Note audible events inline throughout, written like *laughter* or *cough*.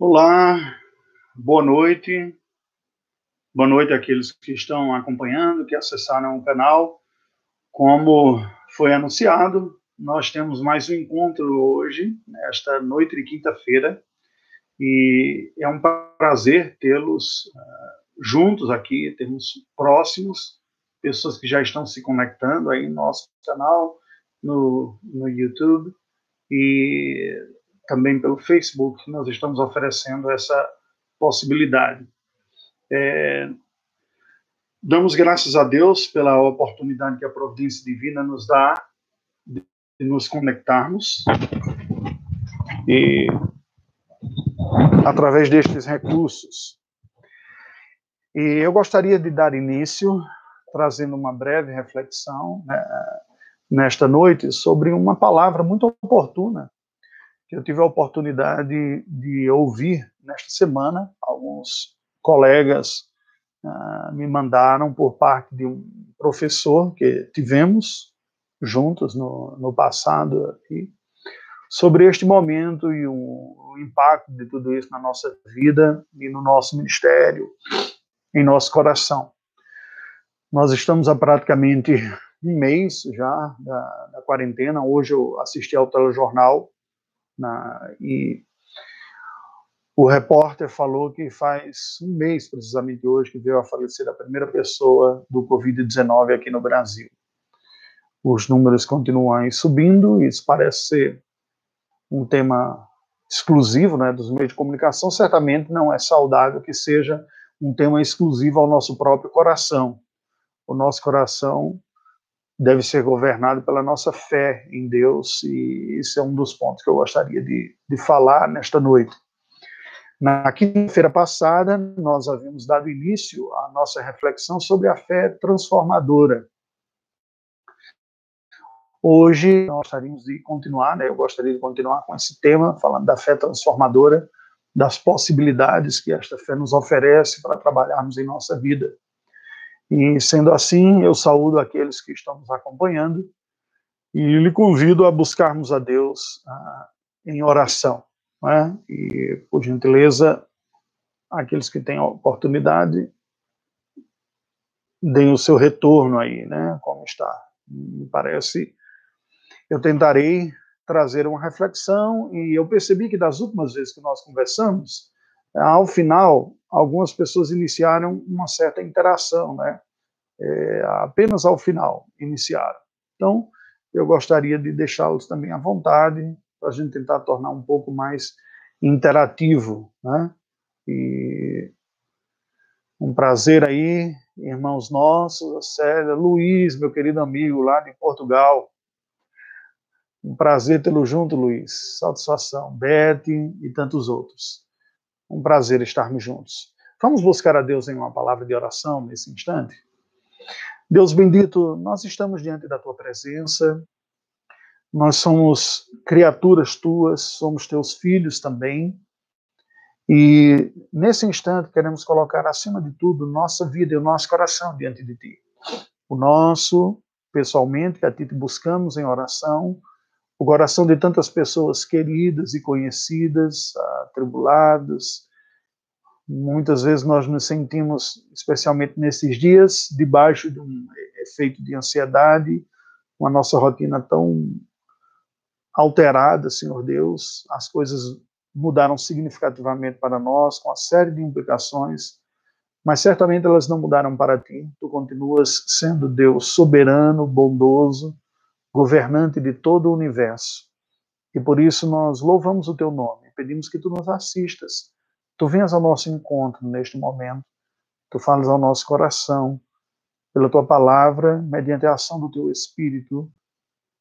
Olá, boa noite. Boa noite àqueles que estão acompanhando, que acessaram o canal. Como foi anunciado, nós temos mais um encontro hoje, nesta noite de quinta-feira, e é um prazer tê-los uh, juntos aqui, temos próximos, pessoas que já estão se conectando aí no nosso canal, no, no YouTube, e também pelo Facebook, nós estamos oferecendo essa possibilidade. É, damos graças a Deus pela oportunidade que a providência divina nos dá de nos conectarmos e através destes recursos. E eu gostaria de dar início trazendo uma breve reflexão né, nesta noite sobre uma palavra muito oportuna que eu tive a oportunidade de ouvir nesta semana. Alguns colegas uh, me mandaram por parte de um professor que tivemos juntos no, no passado aqui, sobre este momento e o, o impacto de tudo isso na nossa vida e no nosso ministério, em nosso coração. Nós estamos há praticamente um mês já da, da quarentena. Hoje eu assisti ao telejornal na, e o repórter falou que faz um mês, precisamente hoje, que veio a falecer a primeira pessoa do Covid-19 aqui no Brasil. Os números continuam subindo, e isso parece ser um tema exclusivo né, dos meios de comunicação. Certamente não é saudável que seja um tema exclusivo ao nosso próprio coração. O nosso coração deve ser governado pela nossa fé em Deus, e esse é um dos pontos que eu gostaria de, de falar nesta noite. Na quinta-feira passada, nós havíamos dado início à nossa reflexão sobre a fé transformadora. Hoje, nós gostaríamos de continuar, né, eu gostaria de continuar com esse tema, falando da fé transformadora, das possibilidades que esta fé nos oferece para trabalharmos em nossa vida. E sendo assim, eu saúdo aqueles que estão nos acompanhando e lhe convido a buscarmos a Deus ah, em oração. É? E, por gentileza, aqueles que têm a oportunidade, deem o seu retorno aí, né? Como está. Me parece. Eu tentarei trazer uma reflexão e eu percebi que das últimas vezes que nós conversamos, ao final, algumas pessoas iniciaram uma certa interação, né? É, apenas ao final iniciaram. Então, eu gostaria de deixá-los também à vontade para a gente tentar tornar um pouco mais interativo, né? E um prazer aí, irmãos nossos, Célia, Luiz, meu querido amigo lá de Portugal. Um prazer tê-lo junto, Luiz. Satisfação. Beth e tantos outros. Um prazer estarmos juntos. Vamos buscar a Deus em uma palavra de oração nesse instante? Deus bendito, nós estamos diante da tua presença. Nós somos criaturas tuas, somos teus filhos também. E nesse instante queremos colocar acima de tudo nossa vida e o nosso coração diante de ti. O nosso, pessoalmente, que a ti te buscamos em oração, o coração de tantas pessoas queridas e conhecidas, atribuladas, Muitas vezes nós nos sentimos, especialmente nesses dias, debaixo de um efeito de ansiedade, com a nossa rotina tão alterada, Senhor Deus, as coisas mudaram significativamente para nós, com uma série de implicações, mas certamente elas não mudaram para ti. Tu continuas sendo Deus soberano, bondoso, governante de todo o universo. E por isso nós louvamos o teu nome, pedimos que tu nos assistas tu venhas ao nosso encontro neste momento, tu falas ao nosso coração, pela tua palavra, mediante a ação do teu Espírito.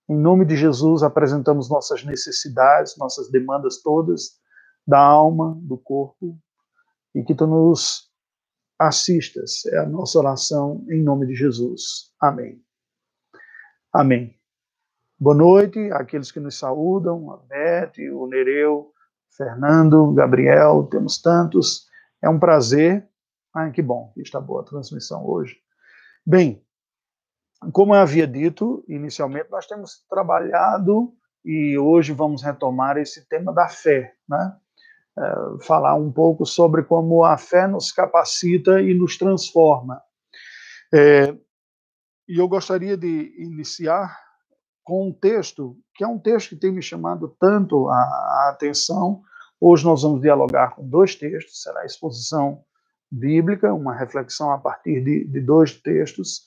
Em nome de Jesus, apresentamos nossas necessidades, nossas demandas todas, da alma, do corpo, e que tu nos assistas. É a nossa oração em nome de Jesus. Amém. Amém. Boa noite àqueles que nos saúdam, a Beth, o Nereu, Fernando, Gabriel, temos tantos. É um prazer. Ai, que bom, está boa a transmissão hoje. Bem, como eu havia dito inicialmente, nós temos trabalhado e hoje vamos retomar esse tema da fé, né? é, falar um pouco sobre como a fé nos capacita e nos transforma. É, e eu gostaria de iniciar com um texto, que é um texto que tem me chamado tanto a, a atenção. Hoje nós vamos dialogar com dois textos, será a exposição bíblica, uma reflexão a partir de, de dois textos.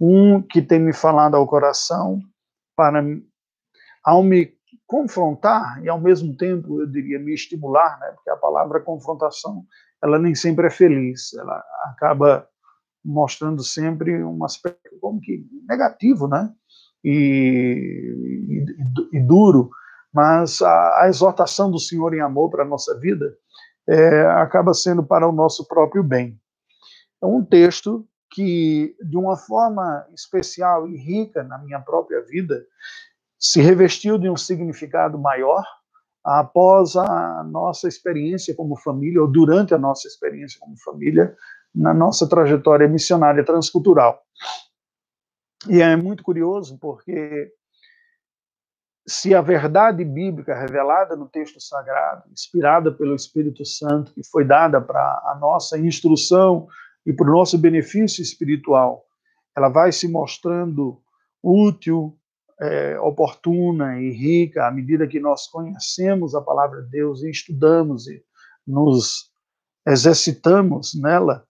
Um que tem me falado ao coração, para ao me confrontar e ao mesmo tempo eu diria me estimular, né? Porque a palavra confrontação ela nem sempre é feliz, ela acaba mostrando sempre um aspecto como que negativo, né? E, e, e duro, mas a, a, exortação do Senhor em amor para a nossa vida é, acaba sendo para o nosso próprio bem. É um texto que, de uma forma especial e rica na minha própria vida, se revestiu de um significado maior após a nossa experiência como família, ou durante a nossa experiência como família, na nossa trajetória missionária transcultural. E é muito curioso porque se a verdade bíblica revelada no texto sagrado, inspirada pelo Espírito Santo, que foi dada para a nossa instrução e para o nosso benefício espiritual, ela vai se mostrando útil, é, oportuna e rica à medida que nós conhecemos a palavra de Deus e estudamos e nos exercitamos nela,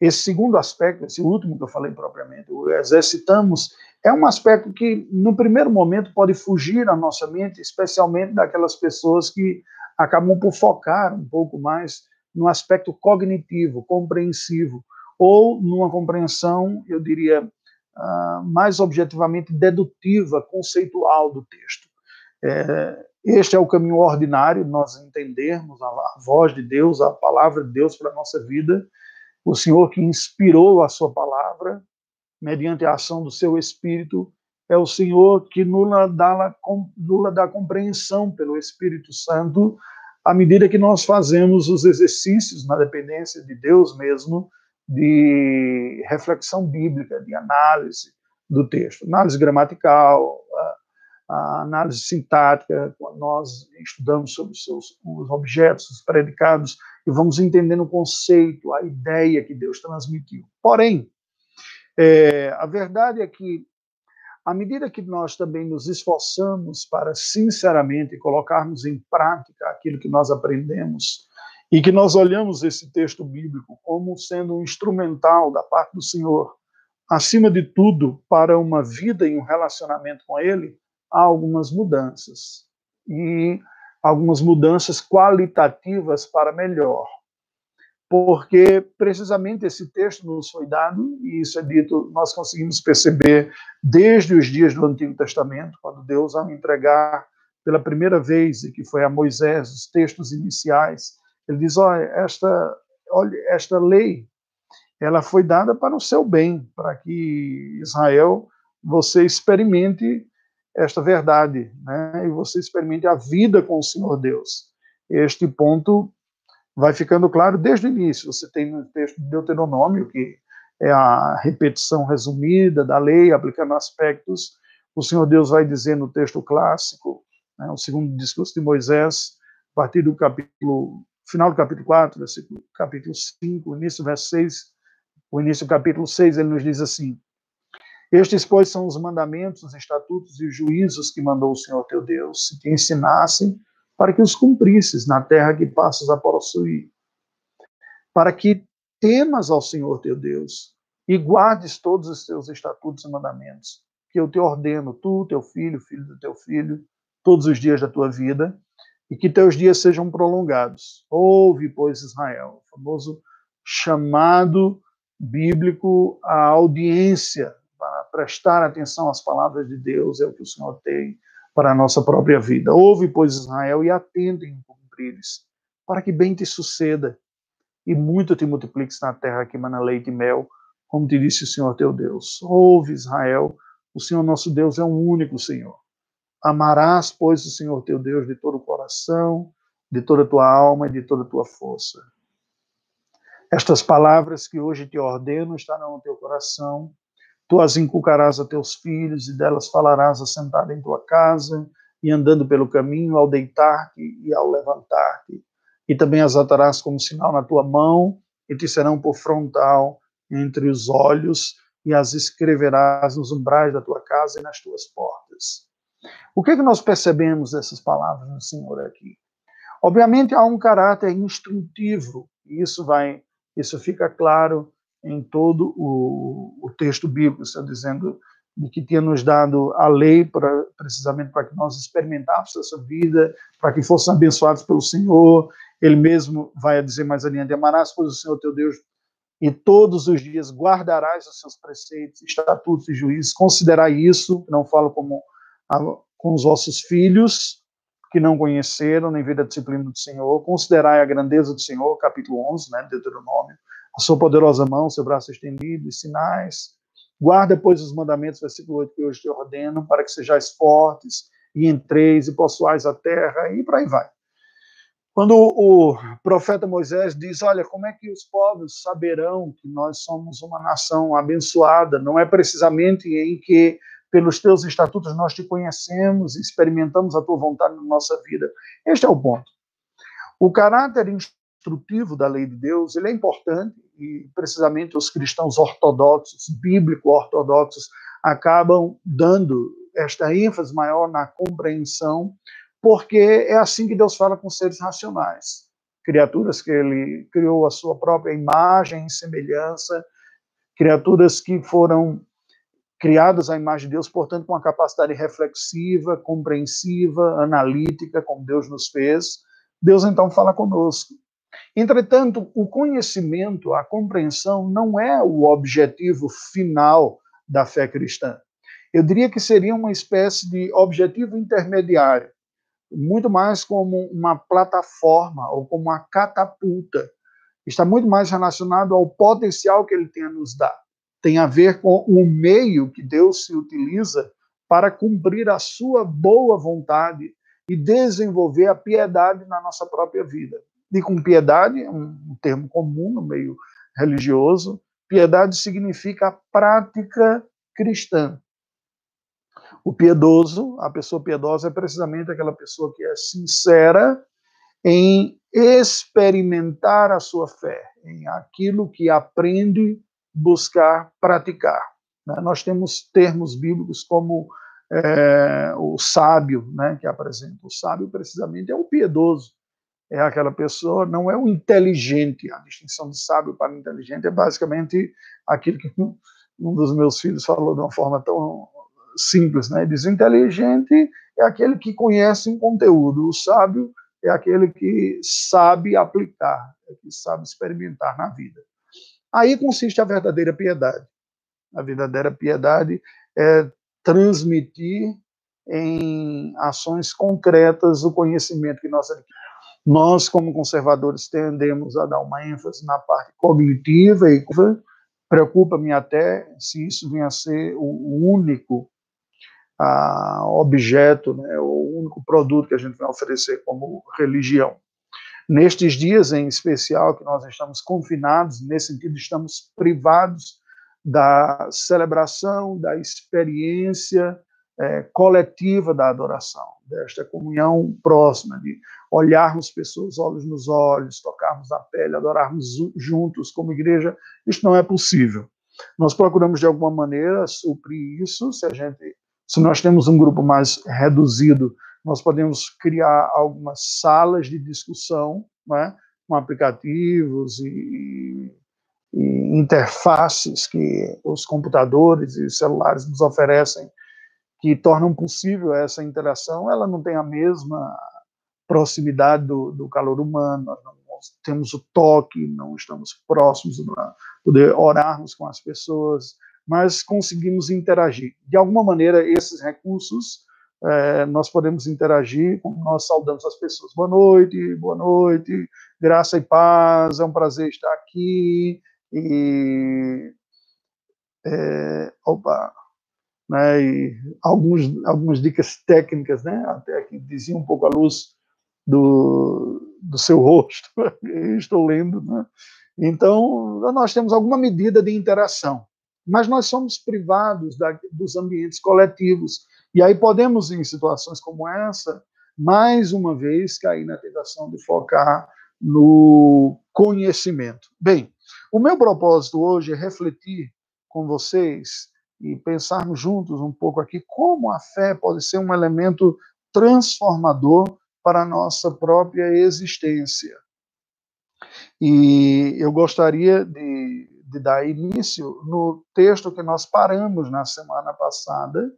esse segundo aspecto, esse último que eu falei propriamente, o exercitamos, é um aspecto que, no primeiro momento, pode fugir à nossa mente, especialmente daquelas pessoas que acabam por focar um pouco mais no aspecto cognitivo, compreensivo, ou numa compreensão, eu diria, uh, mais objetivamente dedutiva, conceitual do texto. É, este é o caminho ordinário, nós entendermos a, a voz de Deus, a palavra de Deus para a nossa vida, o Senhor que inspirou a sua palavra, mediante a ação do seu Espírito, é o Senhor que nula dá, nula dá compreensão pelo Espírito Santo, à medida que nós fazemos os exercícios na dependência de Deus mesmo, de reflexão bíblica, de análise do texto, análise gramatical, a análise sintática, nós estudamos sobre seus, os objetos, os predicados, e vamos entendendo o conceito, a ideia que Deus transmitiu. Porém, é, a verdade é que, à medida que nós também nos esforçamos para, sinceramente, colocarmos em prática aquilo que nós aprendemos, e que nós olhamos esse texto bíblico como sendo um instrumental da parte do Senhor, acima de tudo, para uma vida e um relacionamento com Ele, há algumas mudanças. E algumas mudanças qualitativas para melhor. Porque precisamente esse texto nos foi dado, e isso é dito, nós conseguimos perceber desde os dias do Antigo Testamento, quando Deus, ao entregar pela primeira vez, e que foi a Moisés, os textos iniciais, ele diz: olha, esta, olha, esta lei, ela foi dada para o seu bem, para que Israel você experimente esta verdade, né? E você experimente a vida com o Senhor Deus. Este ponto vai ficando claro desde o início. Você tem no texto de Deuteronômio, que é a repetição resumida da lei, aplicando aspectos. O Senhor Deus vai dizer no texto clássico, né, o segundo discurso de Moisés, a partir do capítulo, final do capítulo 4, versículo, capítulo 5, início verso 6, o início do capítulo 6, ele nos diz assim: estes, pois, são os mandamentos, os estatutos e os juízos que mandou o Senhor teu Deus, e te ensinassem para que os cumprisses na terra que passas a possuir, para que temas ao Senhor teu Deus e guardes todos os teus estatutos e mandamentos, que eu te ordeno, tu, teu filho, filho do teu filho, todos os dias da tua vida, e que teus dias sejam prolongados. Ouve, pois, Israel, o famoso chamado bíblico à audiência prestar atenção às palavras de Deus, é o que o Senhor tem para a nossa própria vida. Ouve, pois, Israel, e atenta em cumprir-lhes, para que bem te suceda e muito te multipliques na terra que mana leite e mel, como te disse o Senhor teu Deus. Ouve, Israel, o Senhor nosso Deus é um único Senhor. Amarás, pois, o Senhor teu Deus de todo o coração, de toda a tua alma e de toda a tua força. Estas palavras que hoje te ordeno estarão no teu coração Tu as inculcarás a teus filhos, e delas falarás assentado em tua casa, e andando pelo caminho, ao deitar-te e ao levantar-te. e também as atarás como sinal na tua mão, e te serão por frontal entre os olhos, e as escreverás nos umbrais da tua casa e nas tuas portas. O que, é que nós percebemos dessas palavras do Senhor aqui? Obviamente há um caráter instrutivo, e isso vai, isso fica claro em todo o, o texto bíblico, está dizendo de que tinha nos dado a lei para precisamente para que nós experimentássemos essa vida, para que fossem abençoados pelo Senhor. Ele mesmo vai dizer mais adiante: amarás, pois, o Senhor teu Deus e todos os dias guardarás os seus preceitos, estatutos e juízes. Considerai isso, não falo como a, com os vossos filhos, que não conheceram nem vida a disciplina do Senhor. Considerai a grandeza do Senhor, capítulo 11, né, Deuteronômio. A sua poderosa mão, seu braço estendido e sinais. Guarda, pois, os mandamentos, versículo 8, que hoje te ordeno, para que sejais fortes e entreis e possuais a terra, e por aí vai. Quando o profeta Moisés diz: Olha, como é que os povos saberão que nós somos uma nação abençoada? Não é precisamente em que, pelos teus estatutos, nós te conhecemos e experimentamos a tua vontade na nossa vida. Este é o ponto. O caráter instrutivo da lei de Deus ele é importante e, precisamente, os cristãos ortodoxos, bíblico-ortodoxos, acabam dando esta ênfase maior na compreensão porque é assim que Deus fala com seres racionais, criaturas que ele criou a sua própria imagem e semelhança, criaturas que foram criadas à imagem de Deus, portanto, com uma capacidade reflexiva, compreensiva, analítica, como Deus nos fez. Deus então fala conosco. Entretanto, o conhecimento, a compreensão não é o objetivo final da fé cristã. Eu diria que seria uma espécie de objetivo intermediário muito mais como uma plataforma ou como uma catapulta. Está muito mais relacionado ao potencial que ele tem a nos dar. Tem a ver com o meio que Deus se utiliza para cumprir a sua boa vontade e desenvolver a piedade na nossa própria vida. E com piedade, um termo comum no meio religioso, piedade significa a prática cristã. O piedoso, a pessoa piedosa é precisamente aquela pessoa que é sincera em experimentar a sua fé, em aquilo que aprende, buscar, praticar. Né? Nós temos termos bíblicos como é, o sábio, né, que apresenta. O sábio, precisamente, é o piedoso. É aquela pessoa, não é o inteligente. A distinção de sábio para inteligente é basicamente aquilo que um dos meus filhos falou de uma forma tão simples, né? Diz inteligente é aquele que conhece um conteúdo, o sábio é aquele que sabe aplicar, é que sabe experimentar na vida. Aí consiste a verdadeira piedade. A verdadeira piedade é transmitir em ações concretas o conhecimento que nós adquirimos. Nós, como conservadores, tendemos a dar uma ênfase na parte cognitiva e preocupa-me até se isso venha a ser o único a objeto, né, o único produto que a gente vai oferecer como religião. Nestes dias em especial que nós estamos confinados, nesse sentido, estamos privados da celebração, da experiência é, coletiva da adoração, desta comunhão próxima, de olharmos pessoas olhos nos olhos, tocarmos a pele, adorarmos juntos como igreja, isso não é possível. Nós procuramos, de alguma maneira, suprir isso, se a gente se nós temos um grupo mais reduzido, nós podemos criar algumas salas de discussão, né, com aplicativos e, e interfaces que os computadores e celulares nos oferecem, que tornam possível essa interação. Ela não tem a mesma proximidade do, do calor humano, nós não temos o toque, não estamos próximos para poder orarmos com as pessoas, mas conseguimos interagir. De alguma maneira, esses recursos, é, nós podemos interagir, nós saudamos as pessoas. Boa noite, boa noite, graça e paz, é um prazer estar aqui. E, é, opa, né, e alguns, algumas dicas técnicas, né, até que diziam um pouco a luz do, do seu rosto, *laughs* estou lendo, né? Então, nós temos alguma medida de interação mas nós somos privados da, dos ambientes coletivos. E aí podemos, em situações como essa, mais uma vez cair na tentação de focar no conhecimento. Bem, o meu propósito hoje é refletir com vocês e pensarmos juntos um pouco aqui como a fé pode ser um elemento transformador para a nossa própria existência. E eu gostaria de, de dar início no texto que nós paramos na semana passada,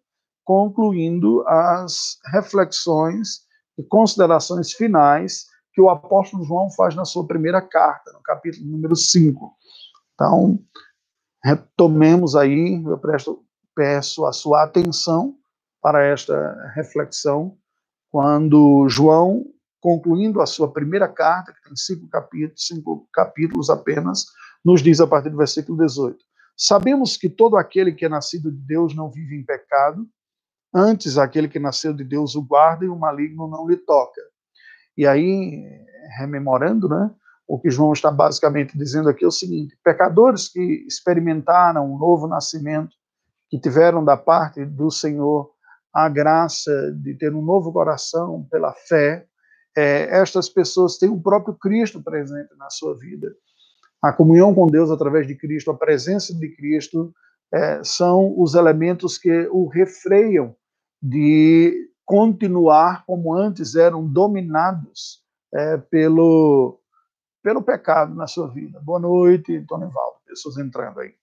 concluindo as reflexões e considerações finais que o apóstolo João faz na sua primeira carta, no capítulo número 5. Então, retomemos aí, eu presto, peço a sua atenção para esta reflexão, quando João, concluindo a sua primeira carta, que tem cinco capítulos, cinco capítulos apenas, nos diz a partir do versículo 18: Sabemos que todo aquele que é nascido de Deus não vive em pecado, antes aquele que nasceu de Deus o guarda e o maligno não lhe toca. E aí, rememorando, né, o que João está basicamente dizendo aqui é o seguinte: pecadores que experimentaram um novo nascimento, que tiveram da parte do Senhor a graça de ter um novo coração pela fé, é, estas pessoas têm o próprio Cristo presente na sua vida. A comunhão com Deus através de Cristo, a presença de Cristo, é, são os elementos que o refreiam de continuar como antes eram dominados é, pelo, pelo pecado na sua vida. Boa noite, Tonivaldo, pessoas entrando aí.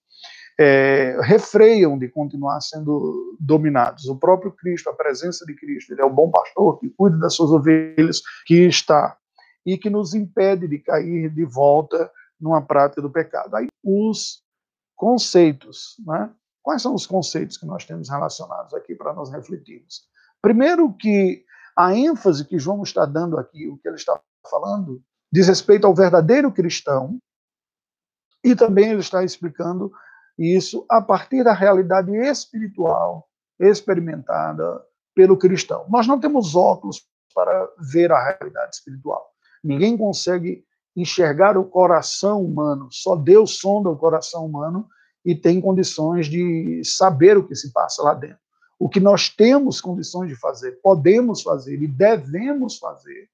É, refreiam de continuar sendo dominados. O próprio Cristo, a presença de Cristo, ele é o bom pastor que cuida das suas ovelhas, que está, e que nos impede de cair de volta numa prática do pecado. Aí os conceitos, né? Quais são os conceitos que nós temos relacionados aqui para nós refletirmos? Primeiro que a ênfase que João está dando aqui, o que ele está falando, diz respeito ao verdadeiro cristão, e também ele está explicando isso a partir da realidade espiritual experimentada pelo cristão. Nós não temos óculos para ver a realidade espiritual. Ninguém consegue enxergar o coração humano, só Deus sonda o coração humano e tem condições de saber o que se passa lá dentro. O que nós temos condições de fazer, podemos fazer e devemos fazer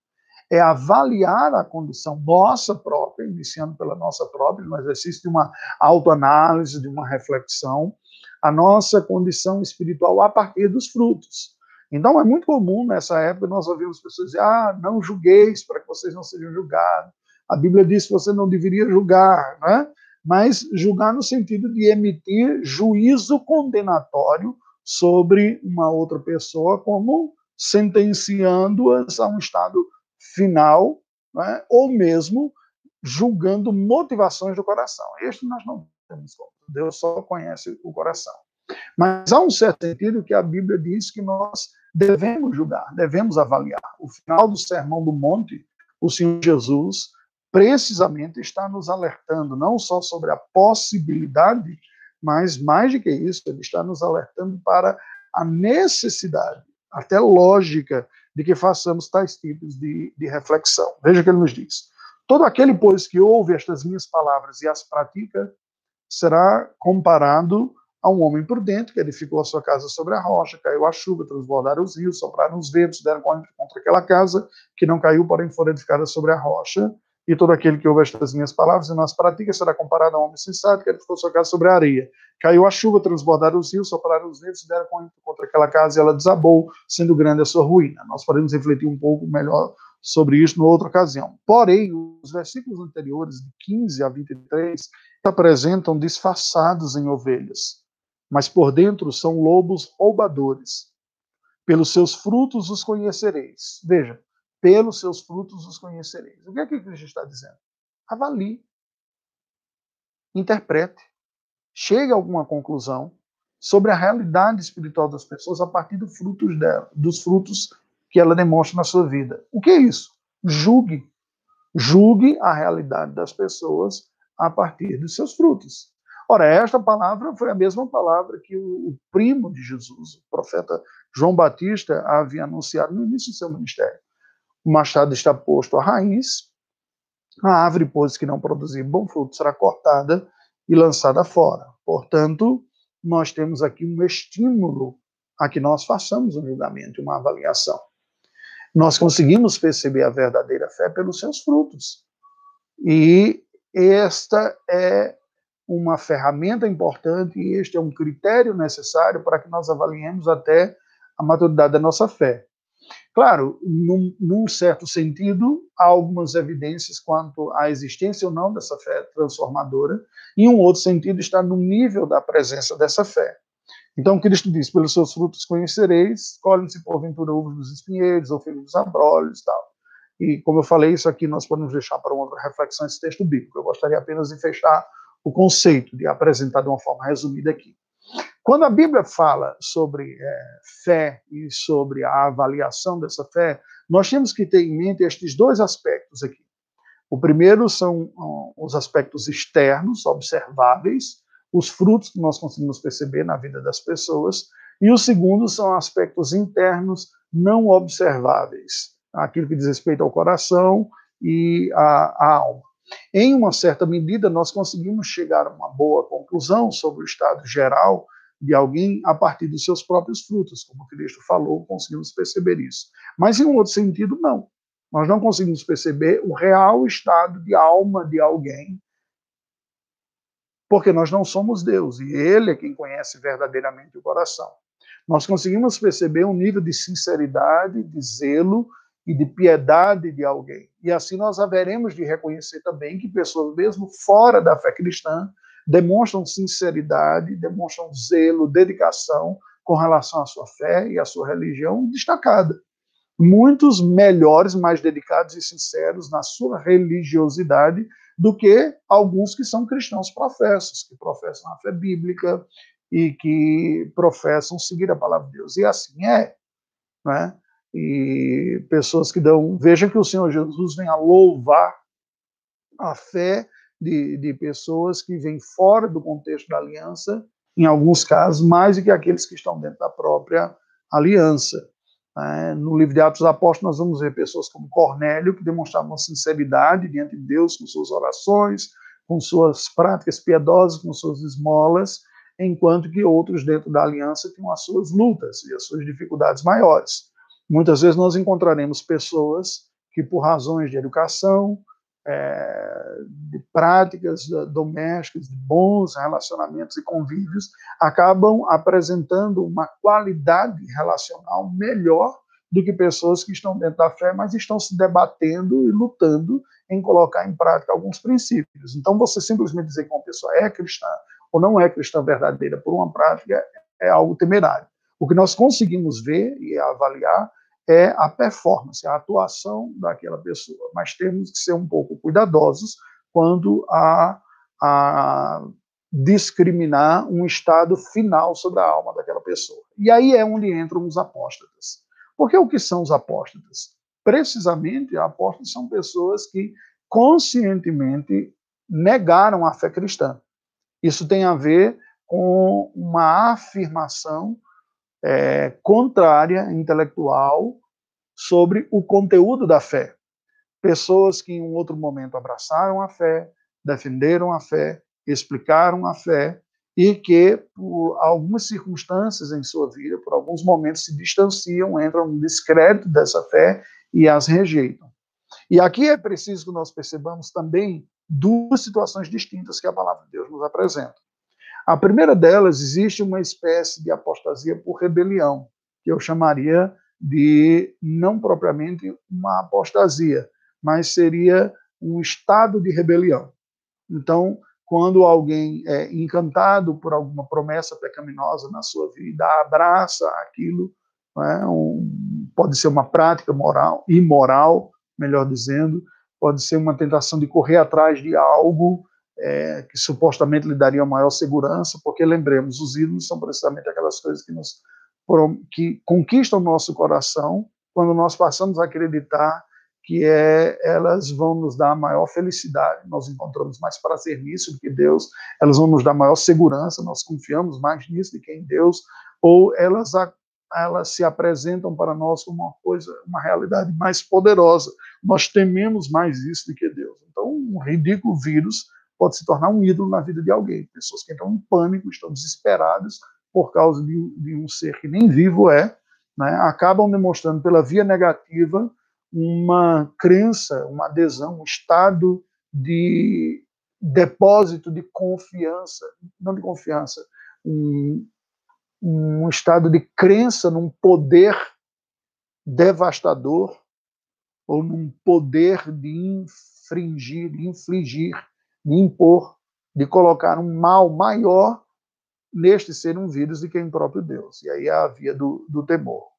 é avaliar a condição nossa própria, iniciando pela nossa própria, no exercício de uma autoanálise, de uma reflexão, a nossa condição espiritual a partir dos frutos. Então, é muito comum nessa época nós ouvimos pessoas dizer: ah, não julgueis para que vocês não sejam julgados. A Bíblia diz que você não deveria julgar, né? mas julgar no sentido de emitir juízo condenatório sobre uma outra pessoa, como sentenciando-as a um estado final, né, ou mesmo julgando motivações do coração. Este nós não temos como. Deus só conhece o coração. Mas há um certo sentido que a Bíblia diz que nós devemos julgar, devemos avaliar. O final do Sermão do Monte, o Senhor Jesus precisamente está nos alertando não só sobre a possibilidade mas, mais do que isso, ele está nos alertando para a necessidade, até lógica, de que façamos tais tipos de, de reflexão. Veja o que ele nos diz. Todo aquele, pois, que ouve estas minhas palavras e as pratica, será comparado a um homem prudente que edificou a sua casa sobre a rocha, caiu a chuva, transbordaram os rios, sopraram os ventos, deram contra aquela casa, que não caiu, porém foi edificada sobre a rocha e todo aquele que ouve estas minhas palavras e nas pratica será comparado a um homem sensato que edificou sua casa sobre a areia. Caiu a chuva, transbordaram os rios, sopraram os ventos deram contra aquela casa e ela desabou, sendo grande a sua ruína. Nós podemos refletir um pouco melhor sobre isso numa outra ocasião. Porém, os versículos anteriores, de 15 a 23, se apresentam disfarçados em ovelhas, mas por dentro são lobos roubadores. Pelos seus frutos os conhecereis. Veja, pelos seus frutos os conhecereis. O que é que Cristo está dizendo? Avalie, interprete, chegue a alguma conclusão sobre a realidade espiritual das pessoas a partir dos frutos dela, dos frutos que ela demonstra na sua vida. O que é isso? Julgue. Julgue a realidade das pessoas a partir dos seus frutos. Ora, esta palavra foi a mesma palavra que o, primo de Jesus, o profeta João Batista, havia anunciado no início do seu ministério o machado está posto à raiz, a árvore, pois, que não produzir bom fruto, será cortada e lançada fora. Portanto, nós temos aqui um estímulo a que nós façamos um julgamento, uma avaliação. Nós conseguimos perceber a verdadeira fé pelos seus frutos. E esta é uma ferramenta importante e este é um critério necessário para que nós avaliemos até a maturidade da nossa fé. Claro, num, num, certo sentido, há algumas evidências quanto à existência ou não dessa fé transformadora, e um outro sentido está no nível da presença dessa fé. Então, Cristo diz: pelos seus frutos conhecereis, colhem-se porventura uvas dos espinheiros ou filhos dos abrolhos e tal. E, como eu falei, isso aqui nós podemos deixar para uma reflexão esse texto bíblico. Eu gostaria apenas de fechar o conceito, de apresentar de uma forma resumida aqui. Quando a Bíblia fala sobre é, fé e sobre a avaliação dessa fé, nós temos que ter em mente estes dois aspectos aqui. O primeiro são os aspectos externos, observáveis, os frutos que nós conseguimos perceber na vida das pessoas, e o segundo são aspectos internos não observáveis, aquilo que diz respeito ao coração e à, à alma. Em uma certa medida, nós conseguimos chegar a uma boa conclusão sobre o estado geral de alguém a partir dos seus próprios frutos, como Cristo falou, conseguimos perceber isso. Mas em um outro sentido, não. Nós não conseguimos perceber o real estado de alma de alguém, porque nós não somos Deus e Ele é quem conhece verdadeiramente o coração. Nós conseguimos perceber um nível de sinceridade, de zelo e de piedade de alguém. E assim nós haveremos de reconhecer também que pessoas, mesmo fora da fé cristã, demonstram sinceridade, demonstram zelo, dedicação com relação à sua fé e à sua religião destacada. Muitos melhores, mais dedicados e sinceros na sua religiosidade do que alguns que são cristãos professos, que professam a fé bíblica e que professam seguir a palavra de Deus. E assim é. Né? E pessoas que dão. Veja que o Senhor Jesus vem a louvar a fé de, de pessoas que vêm fora do contexto da aliança, em alguns casos, mais do que aqueles que estão dentro da própria aliança. É, no livro de Atos dos Apóstolos, nós vamos ver pessoas como Cornélio, que demonstravam sinceridade diante de Deus com suas orações, com suas práticas piedosas, com suas esmolas, enquanto que outros dentro da aliança tinham as suas lutas e as suas dificuldades maiores. Muitas vezes nós encontraremos pessoas que, por razões de educação, é, de práticas domésticas, de bons relacionamentos e convívios, acabam apresentando uma qualidade relacional melhor do que pessoas que estão dentro da fé, mas estão se debatendo e lutando em colocar em prática alguns princípios. Então, você simplesmente dizer que uma pessoa é cristã ou não é cristã verdadeira por uma prática é algo temerário. O que nós conseguimos ver e avaliar é a performance, a atuação daquela pessoa. Mas temos que ser um pouco cuidadosos quando a, a discriminar um estado final sobre a alma daquela pessoa. E aí é onde entram os apóstatas. Porque o que são os apóstatas? Precisamente, apóstatas são pessoas que conscientemente negaram a fé cristã. Isso tem a ver com uma afirmação é, contrária, intelectual, sobre o conteúdo da fé. Pessoas que em um outro momento abraçaram a fé, defenderam a fé, explicaram a fé e que, por algumas circunstâncias em sua vida, por alguns momentos, se distanciam, entram no descrédito dessa fé e as rejeitam. E aqui é preciso que nós percebamos também duas situações distintas que a palavra de Deus nos apresenta. A primeira delas, existe uma espécie de apostasia por rebelião, que eu chamaria de não propriamente uma apostasia, mas seria um estado de rebelião. Então, quando alguém é encantado por alguma promessa pecaminosa na sua vida, abraça aquilo, é? um, pode ser uma prática moral, imoral, melhor dizendo, pode ser uma tentação de correr atrás de algo é, que supostamente lhe daria maior segurança, porque lembremos, os ídolos são precisamente aquelas coisas que nos que conquistam o nosso coração quando nós passamos a acreditar que é, elas vão nos dar maior felicidade, nós encontramos mais prazer nisso do que Deus, elas vão nos dar maior segurança, nós confiamos mais nisso do que em Deus, ou elas, elas se apresentam para nós como uma coisa, uma realidade mais poderosa, nós tememos mais isso do que Deus. Então, um ridículo vírus pode se tornar um ídolo na vida de alguém. Pessoas que entram em pânico, estão desesperadas por causa de, de um ser que nem vivo é, né, acabam demonstrando pela via negativa uma crença, uma adesão, um estado de depósito de confiança, não de confiança, um, um estado de crença num poder devastador ou num poder de infringir, de infligir, de impor, de colocar um mal maior neste ser um vírus do que em próprio Deus. E aí é a via do, do temor.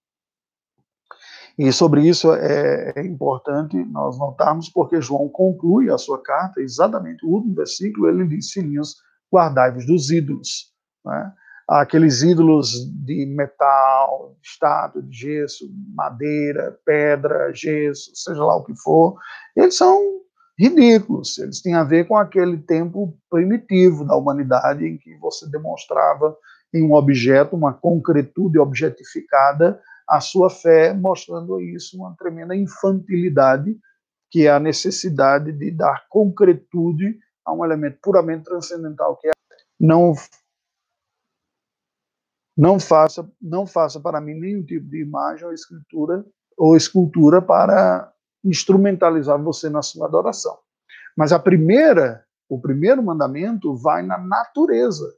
E sobre isso é, é, importante nós notarmos, porque João conclui a sua carta, exatamente o último versículo, ele diz: Filhinhos, guardai-vos dos ídolos. Né? Aqueles ídolos de metal, estátua, de gesso, madeira, pedra, gesso, seja lá o que for, eles são ridículos. Eles têm a ver com aquele tempo primitivo da humanidade em que você demonstrava em um objeto uma concretude objetificada a sua fé, mostrando isso uma tremenda infantilidade, que é a necessidade de dar concretude a um elemento puramente transcendental, que é não não faça não faça para mim nenhum tipo de imagem ou escritura ou escultura para instrumentalizar você na sua adoração. Mas a primeira, o primeiro mandamento vai na natureza.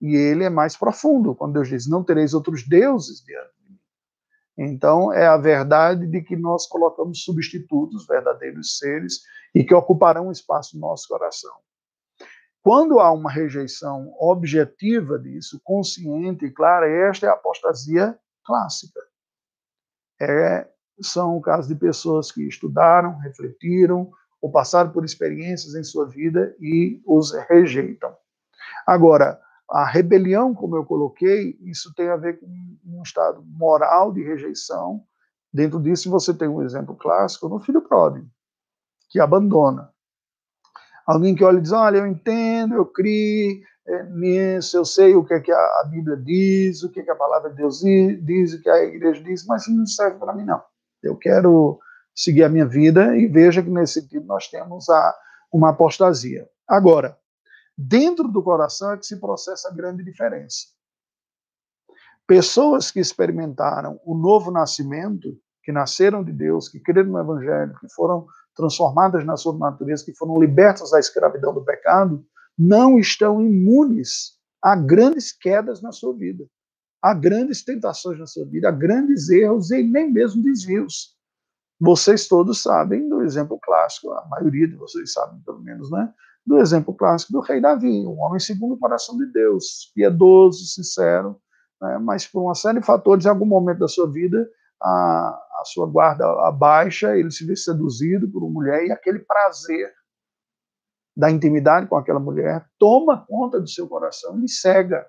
E ele é mais profundo, quando Deus diz: "Não tereis outros deuses diante então, é a verdade de que nós colocamos substitutos, verdadeiros seres, e que ocuparão espaço no nosso coração. Quando há uma rejeição objetiva disso, consciente e clara, esta é a apostasia clássica. É, são o caso de pessoas que estudaram, refletiram, ou passaram por experiências em sua vida e os rejeitam. Agora, a rebelião, como eu coloquei, isso tem a ver com um estado moral de rejeição. Dentro disso, você tem um exemplo clássico no filho pródigo, que abandona. Alguém que olha e diz: Olha, eu entendo, eu criei é, nisso, eu sei o que, é que a, Bíblia diz, o que, é que a palavra de Deus diz, o que a igreja diz, mas isso não serve para mim, não. Eu quero seguir a minha vida e veja que nesse sentido nós temos a, uma apostasia. Agora, dentro do coração é que se processa a grande diferença. Pessoas que experimentaram o novo nascimento, que nasceram de Deus, que creram no Evangelho, que foram transformadas na sua natureza, que foram libertas da escravidão do pecado, não estão imunes a grandes quedas na sua vida, a grandes tentações na sua vida, a grandes erros e nem mesmo desvios. Vocês todos sabem do exemplo clássico, a maioria de vocês sabem, pelo menos, né? do exemplo clássico do rei Davi, um homem segundo o coração de Deus, piedoso, sincero, né, mas por uma série de fatores, em algum momento da sua vida, a, a sua guarda abaixa, ele se vê seduzido por uma mulher e aquele prazer da intimidade com aquela mulher toma conta do seu coração e cega,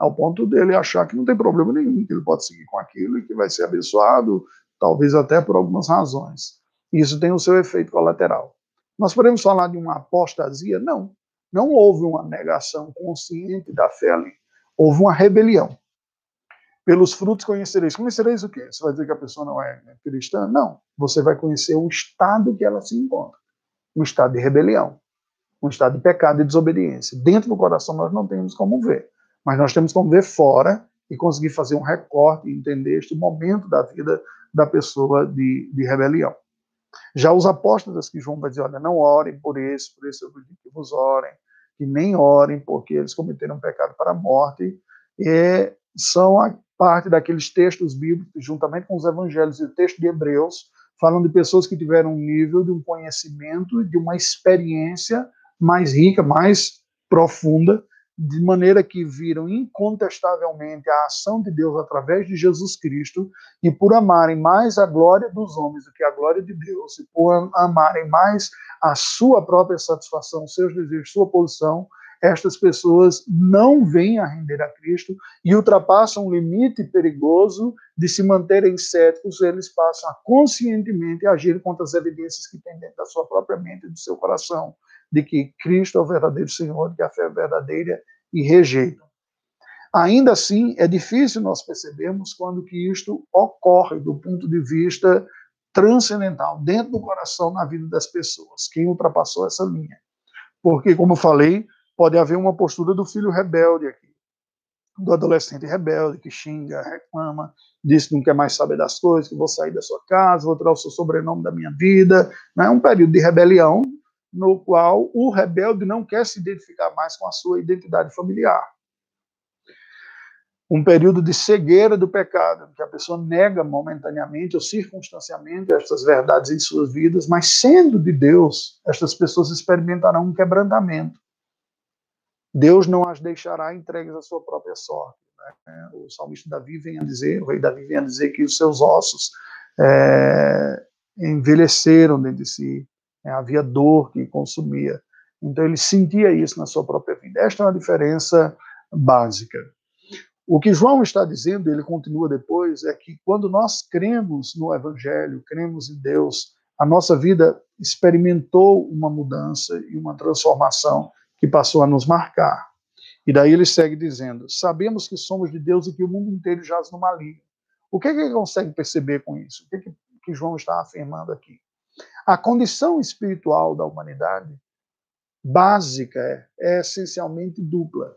ao ponto dele achar que não tem problema nenhum, que ele pode seguir com aquilo e que vai ser abençoado, talvez até por algumas razões. Isso tem o seu efeito colateral. Nós podemos falar de uma apostasia? Não. Não houve uma negação consciente da fé ali. Houve uma rebelião. Pelos frutos conhecereis. Conhecereis o quê? Você vai dizer que a pessoa não é cristã? Não. Você vai conhecer o estado que ela se encontra. Um estado de rebelião. Um estado de pecado e desobediência. Dentro do coração nós não temos como ver. Mas nós temos como ver fora e conseguir fazer um recorte e entender este momento da vida da pessoa de, de rebelião. Já os apóstolos que João vai dizer, olha, não orem por esse, por esse eu que vos orem, que nem orem, porque eles cometeram um pecado para a morte, e são a parte daqueles textos bíblicos, juntamente com os evangelhos e o texto de Hebreus, falam de pessoas que tiveram um nível de um conhecimento, de uma experiência mais rica, mais profunda, de maneira que viram incontestavelmente a ação de Deus através de Jesus Cristo, e por amarem mais a glória dos homens do que a glória de Deus, e por amarem mais a sua própria satisfação, seus desejos, sua posição, estas pessoas não vêm a render a Cristo e ultrapassam o limite perigoso de se manterem céticos, eles passam a conscientemente agir contra as evidências que têm dentro da sua própria mente e do seu coração de que Cristo é o verdadeiro Senhor, que a fé é verdadeira e rejeitam. Ainda assim, é difícil nós percebermos quando que isto ocorre do ponto de vista transcendental, dentro do coração, na vida das pessoas, quem ultrapassou essa linha. Porque, como falei, pode haver uma postura do filho rebelde aqui, do adolescente rebelde que xinga, reclama, diz que não quer mais saber das coisas, que vou sair da sua casa, vou tirar o seu sobrenome da minha vida. É né? um período de rebelião no qual o rebelde não quer se identificar mais com a sua identidade familiar. Um período de cegueira do pecado, que a pessoa nega momentaneamente ou circunstancialmente estas verdades em suas vidas, mas sendo de Deus, estas pessoas experimentarão um quebrantamento. Deus não as deixará entregues à sua própria sorte. Né? O salmista Davi vem a dizer, o rei Davi vem a dizer que os seus ossos é, envelheceram dentro de si, né? havia dor que consumia. Então ele sentia isso na sua própria vida. Esta é uma diferença básica. O que João está dizendo, ele continua depois, é que quando nós cremos no Evangelho, cremos em Deus, a nossa vida experimentou uma mudança e uma transformação que passou a nos marcar. E daí ele segue dizendo: Sabemos que somos de Deus e que o mundo inteiro jaz no maligno. O que, é que ele consegue perceber com isso? O que, é que, que João está afirmando aqui? A condição espiritual da humanidade básica é, é essencialmente dupla.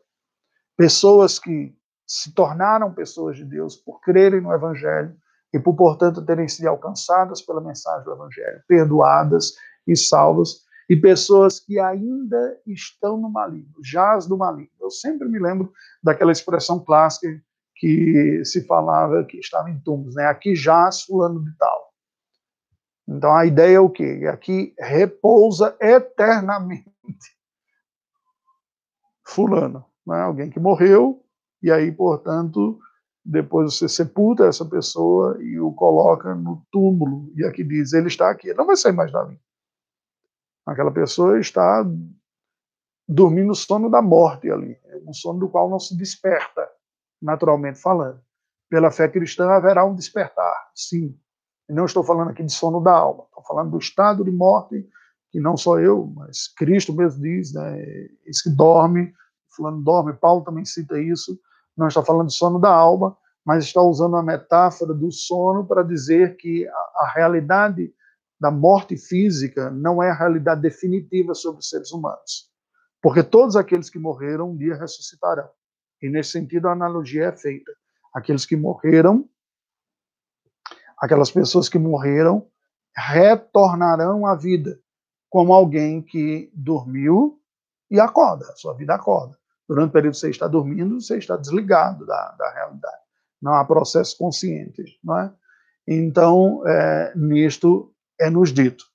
Pessoas que se tornaram pessoas de Deus por crerem no Evangelho e por, portanto, terem sido alcançadas pela mensagem do Evangelho, perdoadas e salvas, e pessoas que ainda estão no maligno, jaz no maligno. Eu sempre me lembro daquela expressão clássica que se falava que estava em túmulos, né? Aqui jaz fulano de tal. Então a ideia é o quê? Aqui repousa eternamente fulano, né? Alguém que morreu e aí, portanto, depois você sepulta essa pessoa e o coloca no túmulo e aqui diz ele está aqui, ele não vai sair mais dali. Aquela pessoa está dormindo o sono da morte ali, um sono do qual não se desperta, naturalmente falando. Pela fé cristã haverá um despertar, sim. Não estou falando aqui de sono da alma, estou falando do estado de morte que não só eu, mas Cristo mesmo diz, né? Esse que dorme, fulano dorme, Paulo também cita isso. Não está falando de sono da alma, mas está usando a metáfora do sono para dizer que a, a realidade da morte física não é a realidade definitiva sobre os seres humanos. Porque todos aqueles que morreram um dia ressuscitarão. E nesse sentido a analogia é feita. Aqueles que morreram, aquelas pessoas que morreram, retornarão à vida, como alguém que dormiu e acorda, sua vida acorda. Durante o período que você está dormindo, você está desligado da, da realidade. Não há processo consciente, não é? Então, é, nisto é nos dito.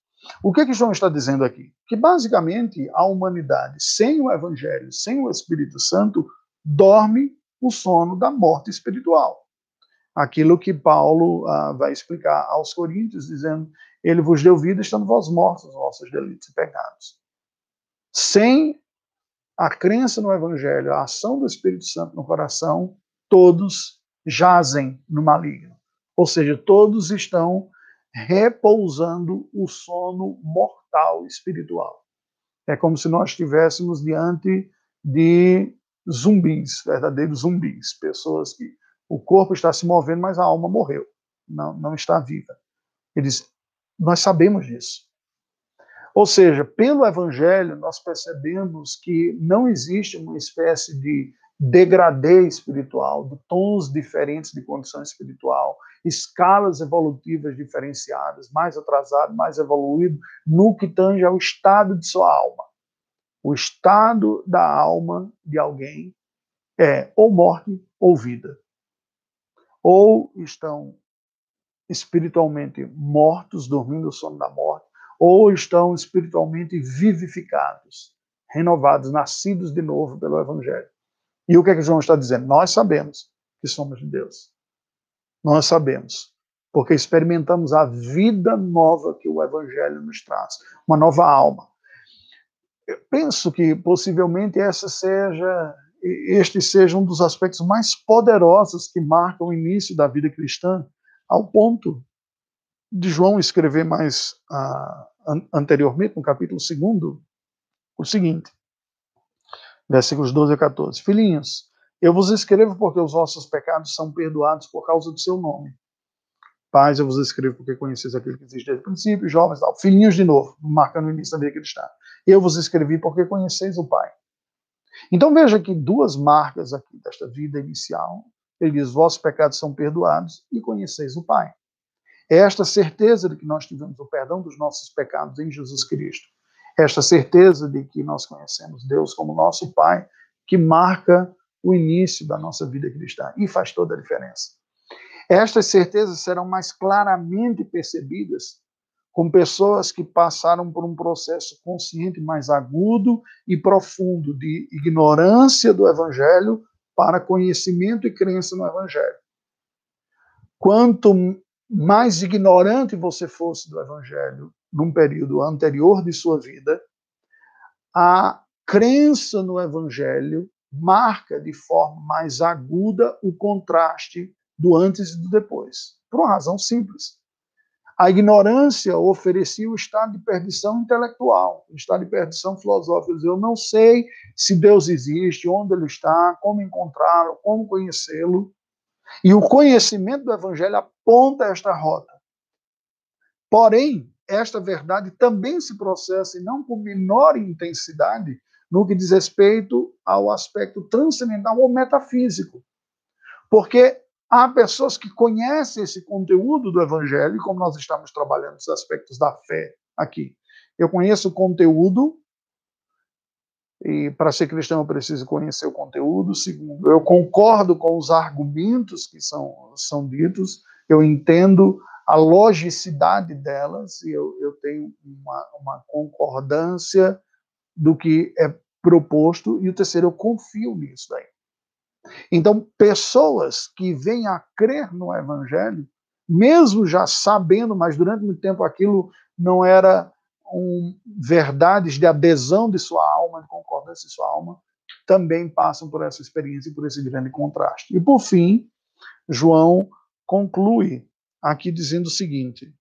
O que, que João está dizendo aqui? Que basicamente a humanidade, sem o Evangelho, sem o Espírito Santo, dorme o sono da morte espiritual. Aquilo que Paulo ah, vai explicar aos Coríntios, dizendo: Ele vos deu vida, estando vós mortos vossos delitos e pecados. Sem a crença no Evangelho, a ação do Espírito Santo no coração, todos jazem no maligno. Ou seja, todos estão repousando o sono mortal espiritual. É como se nós estivéssemos diante de zumbis, verdadeiros zumbis, pessoas que o corpo está se movendo, mas a alma morreu, não, não está viva. Eles, nós sabemos disso. Ou seja, pelo Evangelho, nós percebemos que não existe uma espécie de degradê espiritual, de tons diferentes de condição espiritual, escalas evolutivas diferenciadas, mais atrasado, mais evoluído, no que tange ao estado de sua alma. O estado da alma de alguém é ou morte ou vida. Ou estão espiritualmente mortos, dormindo o sono da morte, ou estão espiritualmente vivificados, renovados, nascidos de novo pelo Evangelho. E o que é que João está dizendo? Nós sabemos que somos de Deus. Nós sabemos, porque experimentamos a vida nova que o Evangelho nos traz, uma nova alma. Eu penso que possivelmente essa seja, este seja um dos aspectos mais poderosos que marcam o início da vida cristã, ao ponto de João escrever mais uh, anteriormente, no capítulo 2, o seguinte: versículos 12 a 14. Filhinhos, eu vos escrevo porque os vossos pecados são perdoados por causa do seu nome. Pais, eu vos escrevo porque conheceis aquele que existe desde o princípio, jovens, tal. filhinhos de novo, marcando o início da vida cristã. Eu vos escrevi porque conheceis o Pai. Então veja que duas marcas aqui desta vida inicial. Ele diz: vossos pecados são perdoados e conheceis o Pai. É esta certeza de que nós tivemos o perdão dos nossos pecados em Jesus Cristo esta certeza de que nós conhecemos Deus como nosso Pai, que marca o início da nossa vida cristã e faz toda a diferença. Estas certezas serão mais claramente percebidas com pessoas que passaram por um processo consciente mais agudo e profundo de ignorância do Evangelho para conhecimento e crença no Evangelho. Quanto mais ignorante você fosse do Evangelho num período anterior de sua vida, a crença no Evangelho marca de forma mais aguda o contraste do antes e do depois, por uma razão simples. A ignorância oferecia o estado de perdição intelectual, o estado de perdição filosófica. Eu não sei se Deus existe, onde ele está, como encontrá-lo, como conhecê-lo. E o conhecimento do Evangelho aponta esta rota. Porém, esta verdade também se processa, e não com menor intensidade, no que diz respeito ao aspecto transcendental ou metafísico. Porque há pessoas que conhecem esse conteúdo do Evangelho, como nós estamos trabalhando os aspectos da fé aqui. Eu conheço o conteúdo, e para ser cristão eu preciso conhecer o conteúdo. Segundo, eu concordo com os argumentos que são, são ditos, eu entendo a logicidade delas e eu, eu tenho uma, uma concordância do que é proposto. E o terceiro, eu confio nisso daí. Então, pessoas que vêm a crer no Evangelho, mesmo já sabendo, mas durante muito tempo aquilo não era um, verdades de adesão de sua alma, de concordância de sua alma, também passam por essa experiência e por esse grande contraste. E por fim, João conclui aqui dizendo o seguinte: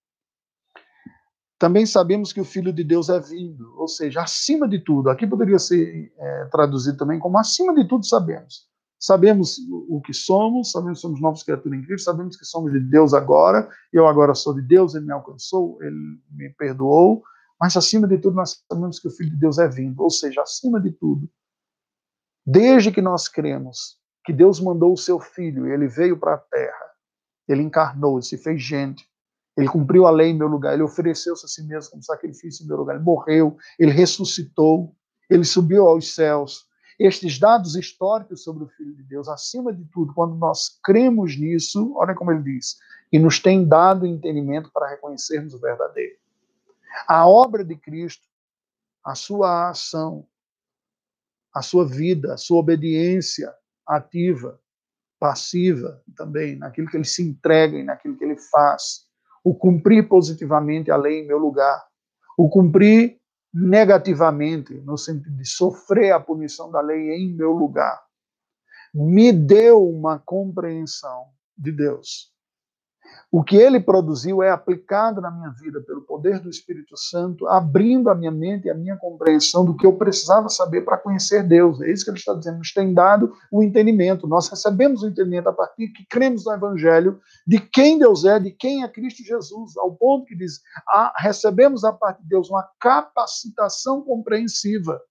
também sabemos que o Filho de Deus é vindo, ou seja, acima de tudo. Aqui poderia ser é, traduzido também como acima de tudo sabemos. Sabemos o que somos, sabemos que somos novos criaturas em Cristo, sabemos que somos de Deus agora, eu agora sou de Deus, Ele me alcançou, Ele me perdoou, mas acima de tudo, nós sabemos que o Filho de Deus é vindo, ou seja, acima de tudo, desde que nós cremos que Deus mandou o seu Filho, ele veio para a terra, ele encarnou, ele se fez gente, ele cumpriu a lei em meu lugar, ele ofereceu-se a si mesmo como sacrifício em meu lugar, ele morreu, ele ressuscitou, ele subiu aos céus. Estes dados históricos sobre o Filho de Deus, acima de tudo, quando nós cremos nisso, olha como ele diz, e nos tem dado entendimento para reconhecermos o verdadeiro. A obra de Cristo, a sua ação, a sua vida, a sua obediência ativa, passiva também, naquilo que ele se entrega e naquilo que ele faz. O cumprir positivamente a lei em meu lugar. O cumprir negativamente, no sentido de sofrer a punição da lei em meu lugar. Me deu uma compreensão de Deus o que ele produziu é aplicado na minha vida pelo poder do Espírito Santo, abrindo a minha mente e a minha compreensão do que eu precisava saber para conhecer Deus. É isso que ele está dizendo, nos tem dado o entendimento. Nós recebemos o entendimento a partir que cremos no Evangelho de quem Deus é, de quem é Cristo Jesus, ao ponto que diz, ah, recebemos a parte de Deus uma capacitação compreensiva,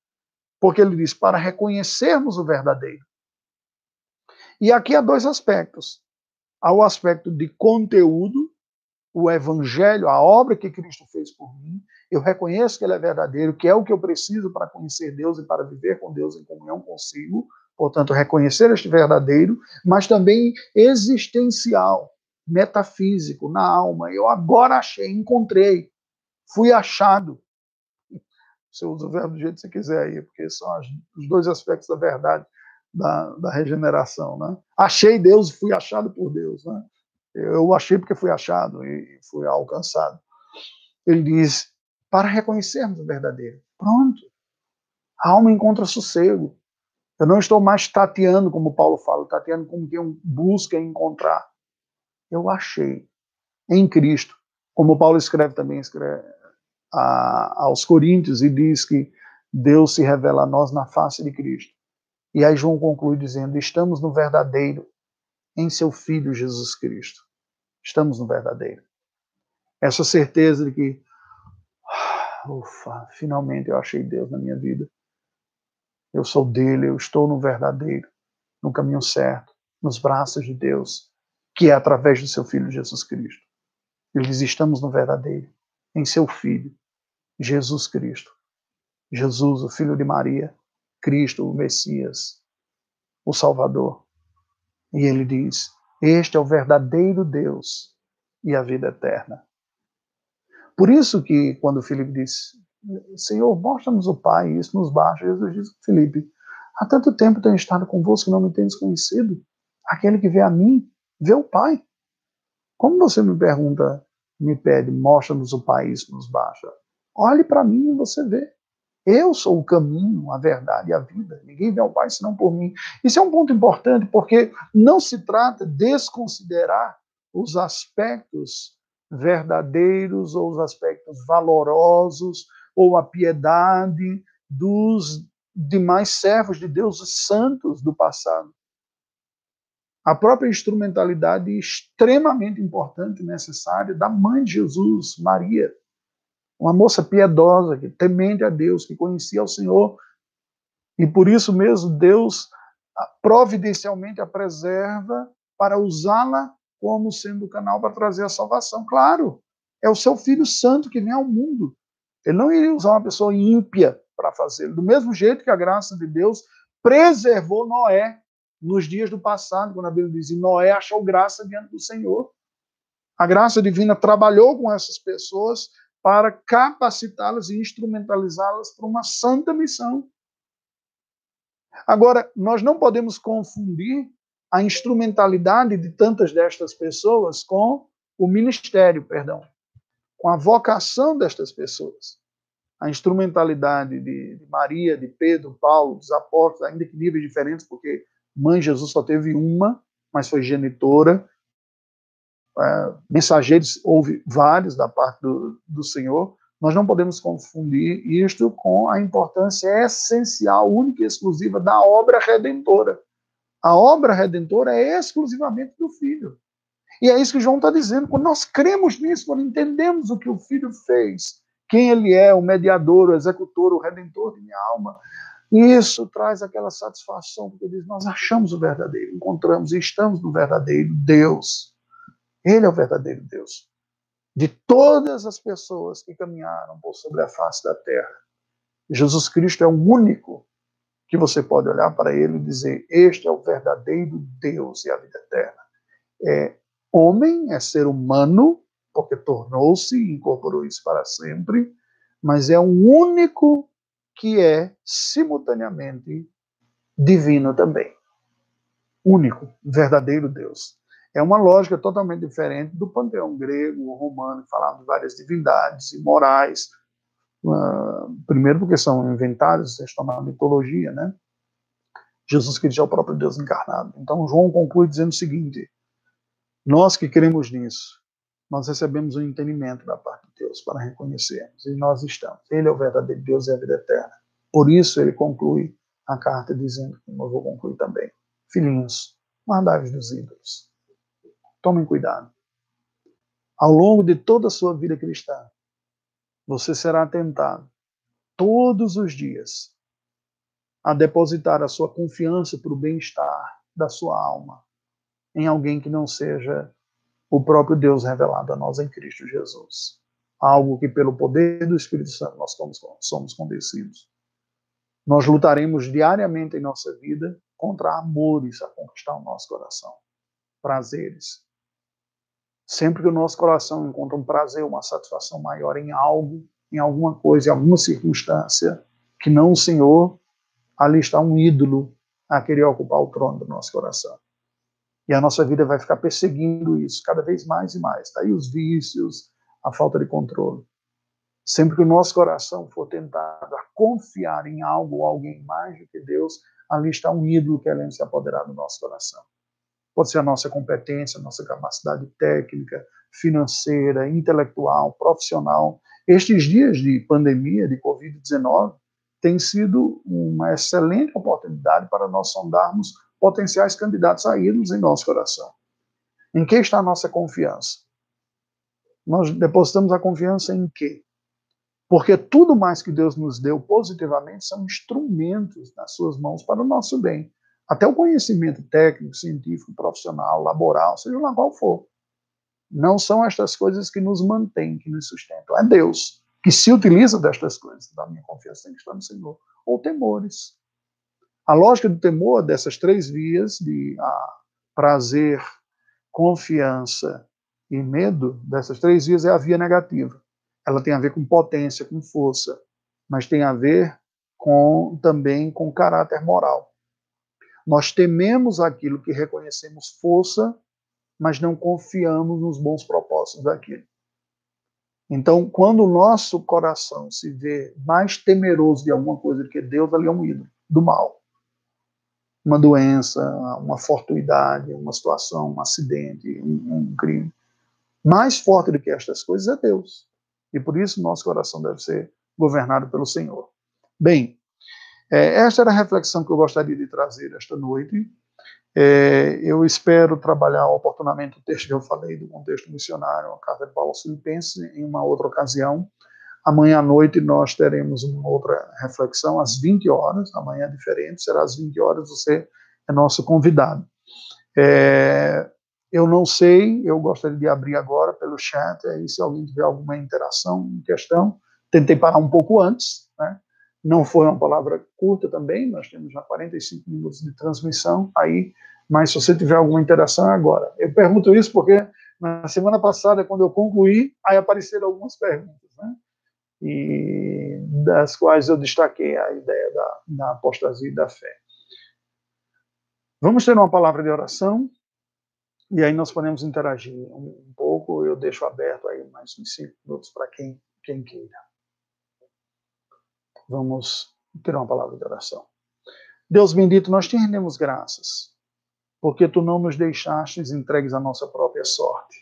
porque ele diz, para reconhecermos o verdadeiro. E aqui há dois aspectos ao aspecto de conteúdo, o evangelho, a obra que Cristo fez por mim, eu reconheço que ele é verdadeiro, que é o que eu preciso para conhecer Deus e para viver com Deus em comunhão consigo, portanto, reconhecer este verdadeiro, mas também existencial, metafísico, na alma. Eu agora achei, encontrei, fui achado. Você usa o verbo do jeito que você quiser aí, porque são os dois aspectos da verdade da, da regeneração. Né? Achei Deus e fui achado por Deus. Né? Eu achei porque fui achado e fui alcançado. Ele diz: para reconhecermos o verdadeiro. Pronto. A alma encontra sossego. Eu não estou mais tateando, como Paulo fala, tateando como quem busca encontrar. Eu achei em Cristo. Como Paulo escreve também escreve, a, aos Coríntios e diz que Deus se revela a nós na face de Cristo. E aí João conclui dizendo: estamos no verdadeiro em seu Filho Jesus Cristo. Estamos no verdadeiro. Essa certeza de que, *sighs* ufa, finalmente eu achei Deus na minha vida. Eu sou dele, eu estou no verdadeiro, no caminho certo, nos braços de Deus, que é através do seu Filho Jesus Cristo. Ele diz: estamos no verdadeiro, em seu Filho, Jesus Cristo. Jesus, o Filho de Maria, Cristo, o Messias, o Salvador. E ele diz: Este é o verdadeiro Deus e a vida eterna. Por isso que quando Filipe disse, Senhor, mostra-nos o Pai, isso nos baixa, Jesus disse, Filipe, há tanto tempo tenho estado convosco que não me tenho conhecido. Aquele que vê a mim, vê o Pai. Como você me pergunta, me pede, mostra-nos o Pai, isso nos baixa? Olhe para mim e você vê. Eu sou o caminho, a verdade e a vida. Ninguém vê ao Pai senão por mim. Isso é um ponto importante, porque não se trata de desconsiderar os aspectos verdadeiros ou os aspectos valorosos ou a piedade dos demais servos de Deus, os santos do passado. A própria instrumentalidade extremamente importante e necessária da mãe de Jesus, Maria, uma moça piedosa, que temente a Deus, que conhecia o Senhor, e por isso mesmo Deus providencialmente a preserva para usá-la como sendo o canal para trazer a salvação. Claro, é o seu Filho Santo que vem ao mundo. Ele não iria usar uma pessoa ímpia para fazê-lo. Do mesmo jeito que a graça de Deus preservou Noé nos dias do passado, quando a Bíblia diz: Noé achou graça diante do Senhor. A graça divina trabalhou com essas pessoas para capacitá-las e instrumentalizá-las para uma santa missão. Agora, nós não podemos confundir a instrumentalidade de tantas destas pessoas com o ministério, perdão, com a vocação destas pessoas. A instrumentalidade de, Maria, de Pedro, Paulo, dos apóstolos, ainda que níveis diferentes, porque mãe Jesus só teve uma, mas foi genitora. É, mensageiros houve vários da parte do, do Senhor. Nós não podemos confundir isto com a importância essencial, única e exclusiva da obra redentora. A obra redentora é exclusivamente do Filho. E é isso que João está dizendo. Quando nós cremos nisso, quando entendemos o que o Filho fez, quem ele é, o mediador, o executor, o redentor de minha alma, isso traz aquela satisfação, porque diz: nós achamos o verdadeiro, encontramos e estamos no verdadeiro Deus. Ele é o verdadeiro Deus. De todas as pessoas que caminharam por sobre a face da terra, Jesus Cristo é o único que você pode olhar para ele e dizer: Este é o verdadeiro Deus e a vida eterna. É homem, é ser humano, porque tornou-se e incorporou isso para sempre, mas é o único que é simultaneamente divino também. Único, verdadeiro Deus. É uma lógica totalmente diferente do panteão grego, romano, que falava de várias divindades e morais, Uh, primeiro porque são inventários, estão na mitologia, né? Jesus Cristo é o próprio Deus encarnado. Então João conclui dizendo o seguinte: nós que cremos nisso, nós recebemos um entendimento da parte de Deus para reconhecermos, e nós estamos. Ele é o verdadeiro Deus e a vida eterna. Por isso ele conclui a carta dizendo, como eu vou concluir também, filhinhos, guardai-vos dos ídolos. Tomem cuidado. Ao longo de toda a sua vida cristã, você será tentado todos os dias a depositar a sua confiança para o bem-estar da sua alma em alguém que não seja o próprio Deus revelado a nós em Cristo Jesus. Algo que, pelo poder do Espírito Santo, nós somos, convencidos. Nós lutaremos diariamente em nossa vida contra amores a conquistar o nosso coração, prazeres, Sempre que o nosso coração encontra um prazer, uma satisfação maior em algo, em alguma coisa, em alguma circunstância, que não o Senhor, ali está um ídolo a querer ocupar o trono do nosso coração. E a nossa vida vai ficar perseguindo isso cada vez mais e mais. Está aí os vícios, a falta de controle. Sempre que o nosso coração for tentado a confiar em algo ou alguém mais do que Deus, ali está um ídolo querendo se apoderar do nosso coração pode ser a nossa competência, a nossa capacidade técnica, financeira, intelectual, profissional. Estes dias de pandemia, de Covid-19, tem sido uma excelente oportunidade para nós sondarmos potenciais candidatos a irmos em nosso coração. Em que está a nossa confiança? Nós depositamos a confiança em quê? Porque tudo mais que Deus nos deu positivamente são instrumentos nas suas mãos para o nosso bem até o conhecimento técnico, científico, profissional, laboral, seja lá qual for. Não são estas coisas que nos mantêm, que nos sustentam. É Deus que se utiliza destas coisas, da minha confiança tem que estar no Senhor, ou temores. A lógica do temor dessas três vias, de ah, prazer, confiança e medo, dessas três vias é a via negativa. Ela tem a ver com potência, com força, mas tem a ver com também com caráter moral. Nós tememos aquilo que reconhecemos força, mas não confiamos nos bons propósitos daquilo. Então, quando o nosso coração se vê mais temeroso de alguma coisa do que Deus, ali é um ídolo do mal. Uma doença, uma fortuidade, uma situação, um acidente, um, um crime. Mais forte do que estas coisas é Deus. E por isso nosso coração deve ser governado pelo Senhor. Bem, é, esta era a reflexão que eu gostaria de trazer esta noite. É, eu espero trabalhar oportunamente o texto que eu falei do contexto missionário, a carta de Paulo Filipenses, em uma outra ocasião. Amanhã à noite nós teremos uma outra reflexão, às 20 horas. Amanhã é diferente, será às 20 horas, você é nosso convidado. É, eu não sei, eu gostaria de abrir agora pelo chat, aí se alguém tiver alguma interação, questão. Tentei parar um pouco antes, né? Não foi uma palavra curta também, nós temos já 45 minutos de transmissão aí, mas se você tiver alguma interação, é agora. Eu pergunto isso porque na semana passada, quando eu concluí, aí apareceram algumas perguntas, né? E das quais eu destaquei a ideia da, da apostasia e da fé. Vamos ter uma palavra de oração, e aí nós podemos interagir um, um pouco, eu deixo aberto aí mais uns cinco minutos para quem, quem queira. Vamos ter uma palavra de oração. Deus bendito, nós te rendemos graças, porque tu não nos deixaste entregues à nossa própria sorte.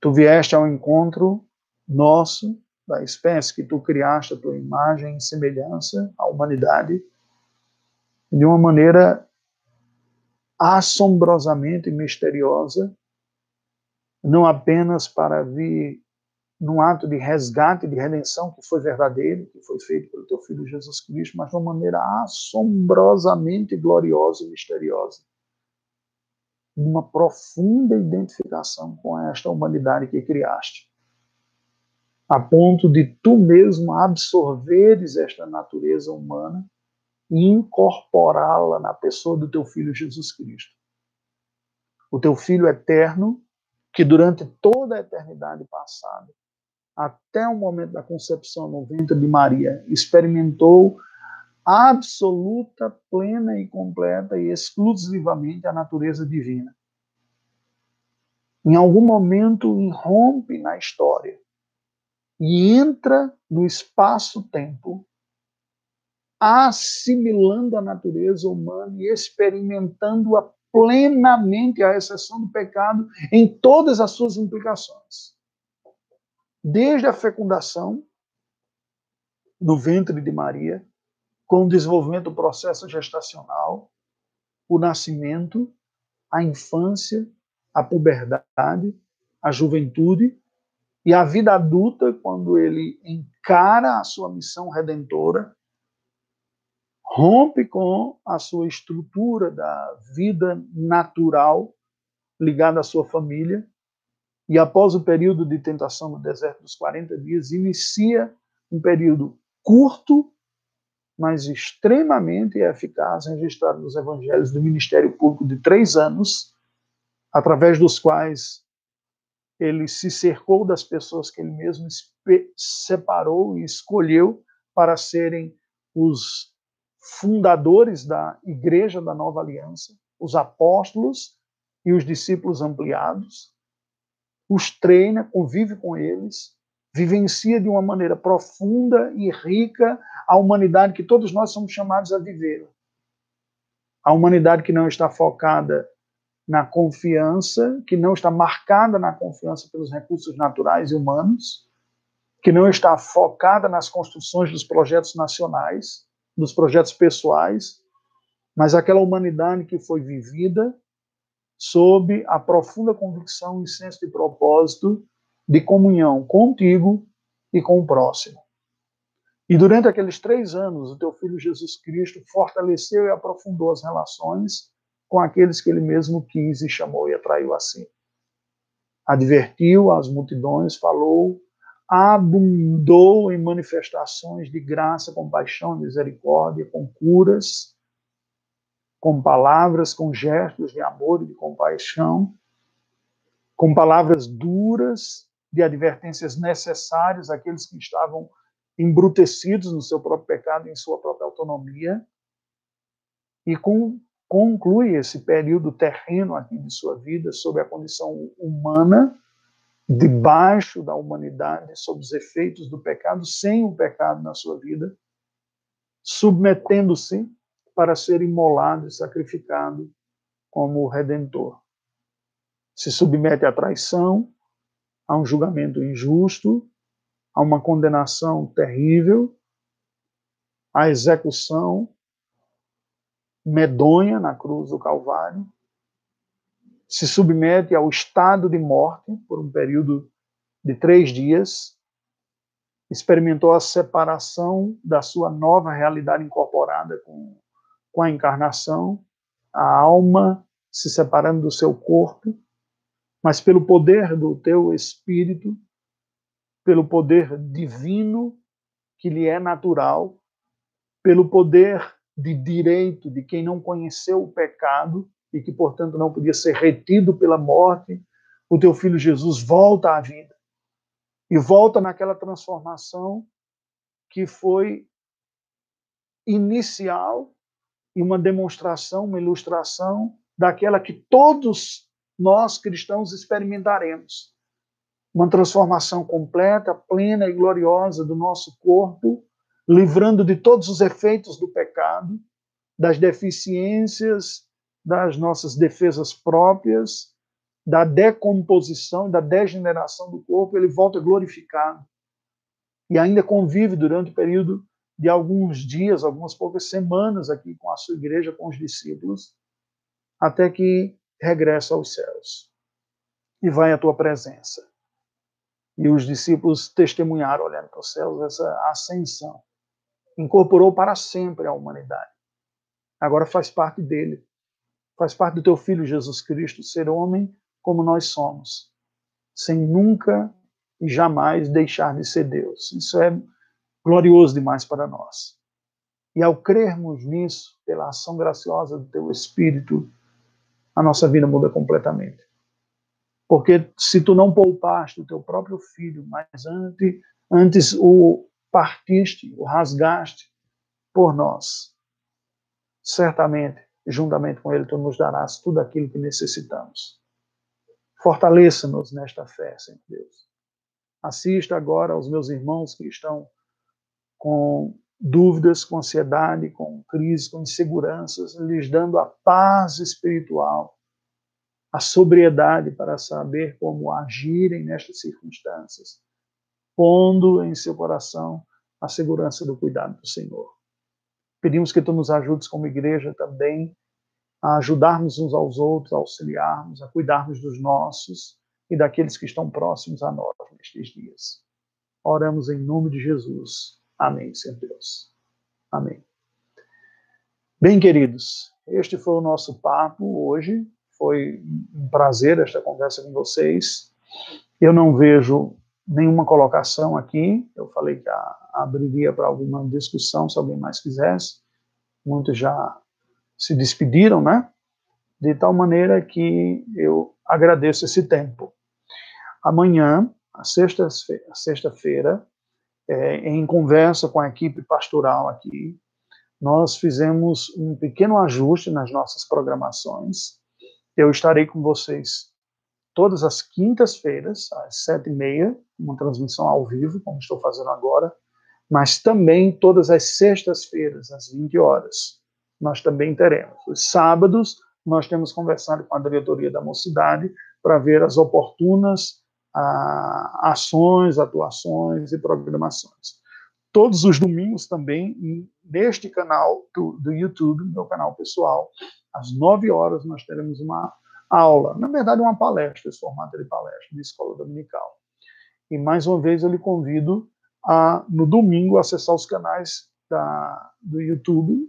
Tu vieste ao encontro nosso, da espécie que tu criaste a tua imagem e semelhança, à humanidade, de uma maneira assombrosamente misteriosa, não apenas para vir num ato de resgate, de redenção que foi verdadeiro, que foi feito pelo teu filho Jesus Cristo, mas de uma maneira assombrosamente gloriosa e misteriosa. Uma profunda identificação com esta humanidade que criaste. A ponto de tu mesmo absorveres esta natureza humana e incorporá-la na pessoa do teu filho Jesus Cristo. O teu filho eterno, que durante toda a eternidade passada até o momento da concepção no ventre de Maria, experimentou absoluta, plena e completa e exclusivamente a natureza divina. Em algum momento irrompe na história e entra no espaço-tempo, assimilando a natureza humana e experimentando-a plenamente, à exceção do pecado, em todas as suas implicações desde a fecundação no ventre de Maria, com o desenvolvimento do processo gestacional, o nascimento, a infância, a puberdade, a juventude e a vida adulta, quando ele encara a sua missão redentora, rompe com a sua estrutura da vida natural ligada à sua família e após o período de tentação no deserto dos 40 dias, inicia um período curto, mas extremamente eficaz, registrado nos evangelhos do ministério público de três anos, através dos quais ele se cercou das pessoas que ele mesmo separou e escolheu para serem os fundadores da igreja da nova aliança, os apóstolos e os discípulos ampliados, os treina, convive com eles, vivencia de uma maneira profunda e rica a humanidade que todos nós somos chamados a viver. A humanidade que não está focada na confiança, que não está marcada na confiança pelos recursos naturais e humanos, que não está focada nas construções dos projetos nacionais, dos projetos pessoais, mas aquela humanidade que foi vivida sob a profunda convicção e senso de propósito de comunhão contigo e com o próximo. E durante aqueles três anos, o teu filho Jesus Cristo fortaleceu e aprofundou as relações com aqueles que ele mesmo quis e chamou e atraiu a si. Advertiu as multidões, falou abundou em manifestações de graça, compaixão, misericórdia, com curas, com palavras, com gestos de amor e de compaixão, com palavras duras, de advertências necessárias àqueles que estavam embrutecidos no seu próprio pecado, em sua própria autonomia, e com, conclui esse período terreno aqui de sua vida sob a condição humana, debaixo da humanidade, sob os efeitos do pecado, sem o pecado na sua vida, submetendo-se para ser imolado e sacrificado como redentor. Se submete à traição, a um julgamento injusto, a uma condenação terrível, à execução medonha na cruz do Calvário, se submete ao estado de morte por um período de três dias, experimentou a separação da sua nova realidade incorporada com, com a encarnação, a alma se separando do seu corpo, mas pelo poder do teu espírito, pelo poder divino que lhe é natural, pelo poder de direito de quem não conheceu o pecado e que, portanto, não podia ser retido pela morte, o teu filho Jesus volta à vida. E volta naquela transformação que foi inicial e uma demonstração, uma ilustração daquela que todos nós cristãos experimentaremos. Uma transformação completa, plena e gloriosa do nosso corpo, livrando de todos os efeitos do pecado, das deficiências, das nossas defesas próprias, da decomposição, da degeneração do corpo, ele volta glorificado. E ainda convive durante o período de alguns dias, algumas poucas semanas aqui com a sua igreja, com os discípulos, até que regressa aos céus e vai à tua presença. E os discípulos testemunharam, olhando para os céus, essa ascensão. Incorporou para sempre a humanidade. Agora faz parte dele. Faz parte do teu filho Jesus Cristo ser homem como nós somos, sem nunca e jamais deixar de ser Deus. Isso é glorioso demais para nós. E ao crermos nisso, pela ação graciosa do teu Espírito, a nossa vida muda completamente. Porque se tu não poupaste o teu próprio filho, mas antes, antes o partiste, o rasgaste por nós, certamente, juntamente com ele, tu nos darás tudo aquilo que necessitamos. Fortaleça-nos nesta fé, Senhor Deus. Assista agora aos meus irmãos que estão com dúvidas, com ansiedade, com crise, com inseguranças, lhes dando a paz espiritual, a sobriedade para saber como agirem nestas circunstâncias, pondo em seu coração a segurança do cuidado do Senhor. Pedimos que tu nos ajudes como igreja também a ajudarmos uns aos outros, a auxiliarmos, a cuidarmos dos nossos e daqueles que estão próximos a nós nestes dias. Oramos em nome de Jesus. Amém, Senhor Deus. Amém. Bem, queridos, este foi o nosso papo hoje. Foi um prazer esta conversa com vocês. Eu não vejo nenhuma colocação aqui. Eu falei que abriria para alguma discussão, se alguém mais quisesse. Muitos já se despediram, né? De tal maneira que eu agradeço esse tempo. Amanhã, sexta-feira, sexta é, em conversa com a equipe pastoral aqui, nós fizemos um pequeno ajuste nas nossas programações. Eu estarei com vocês todas as quintas-feiras, às sete e meia, uma transmissão ao vivo, como estou fazendo agora, mas também todas as sextas-feiras, às 20 horas, nós também teremos. Os sábados, nós temos conversado com a diretoria da Mocidade para ver as oportunas a, ações, atuações e programações. Todos os domingos também, neste canal do, do YouTube, meu canal pessoal, às 9 horas nós teremos uma aula, na verdade uma palestra, esse formato de palestra, de escola dominical. E mais uma vez eu lhe convido a, no domingo, acessar os canais da, do YouTube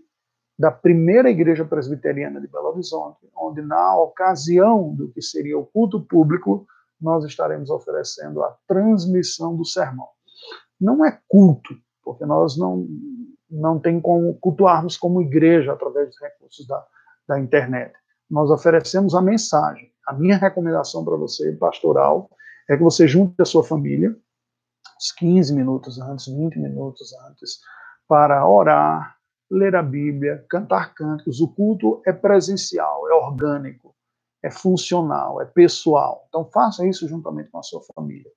da primeira igreja presbiteriana de Belo Horizonte, onde na ocasião do que seria o culto público, nós estaremos oferecendo a transmissão do sermão. Não é culto, porque nós não, não tem como cultuarmos como igreja através dos recursos da, da internet. Nós oferecemos a mensagem. A minha recomendação para você, pastoral, é que você junte a sua família, uns 15 minutos antes, 20 minutos antes, para orar, ler a Bíblia, cantar cânticos. O culto é presencial, é orgânico, é funcional, é pessoal. Então faça isso juntamente com a sua família.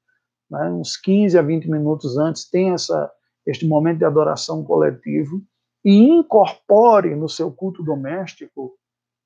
Né? Uns 15 a 20 minutos antes, tenha essa, este momento de adoração coletivo e incorpore no seu culto doméstico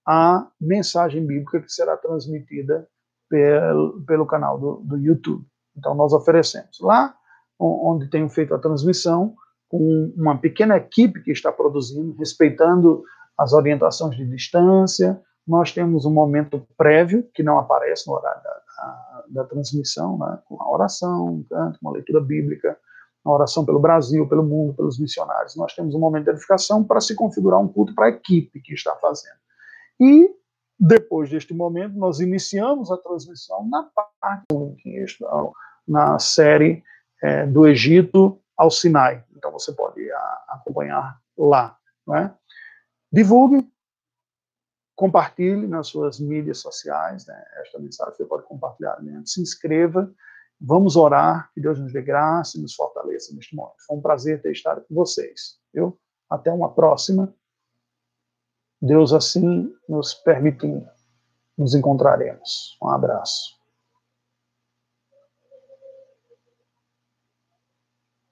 a mensagem bíblica que será transmitida pelo, pelo canal do, do YouTube. Então, nós oferecemos. Lá, onde tenho feito a transmissão, com uma pequena equipe que está produzindo, respeitando as orientações de distância. Nós temos um momento prévio, que não aparece no horário da, da, da transmissão, né, com uma oração, um canto, uma leitura bíblica, uma oração pelo Brasil, pelo mundo, pelos missionários. Nós temos um momento de edificação para se configurar um culto para a equipe que está fazendo. E, depois deste momento, nós iniciamos a transmissão na parte na série é, do Egito ao Sinai. Então você pode a, acompanhar lá. Não é? Divulgue, compartilhe nas suas mídias sociais. Né? Esta mensagem você pode compartilhar. Né? Se inscreva. Vamos orar, que Deus nos dê graça e nos fortaleça neste momento. Foi um prazer ter estado com vocês. Viu? Até uma próxima. Deus assim nos permitindo, nos encontraremos. Um abraço.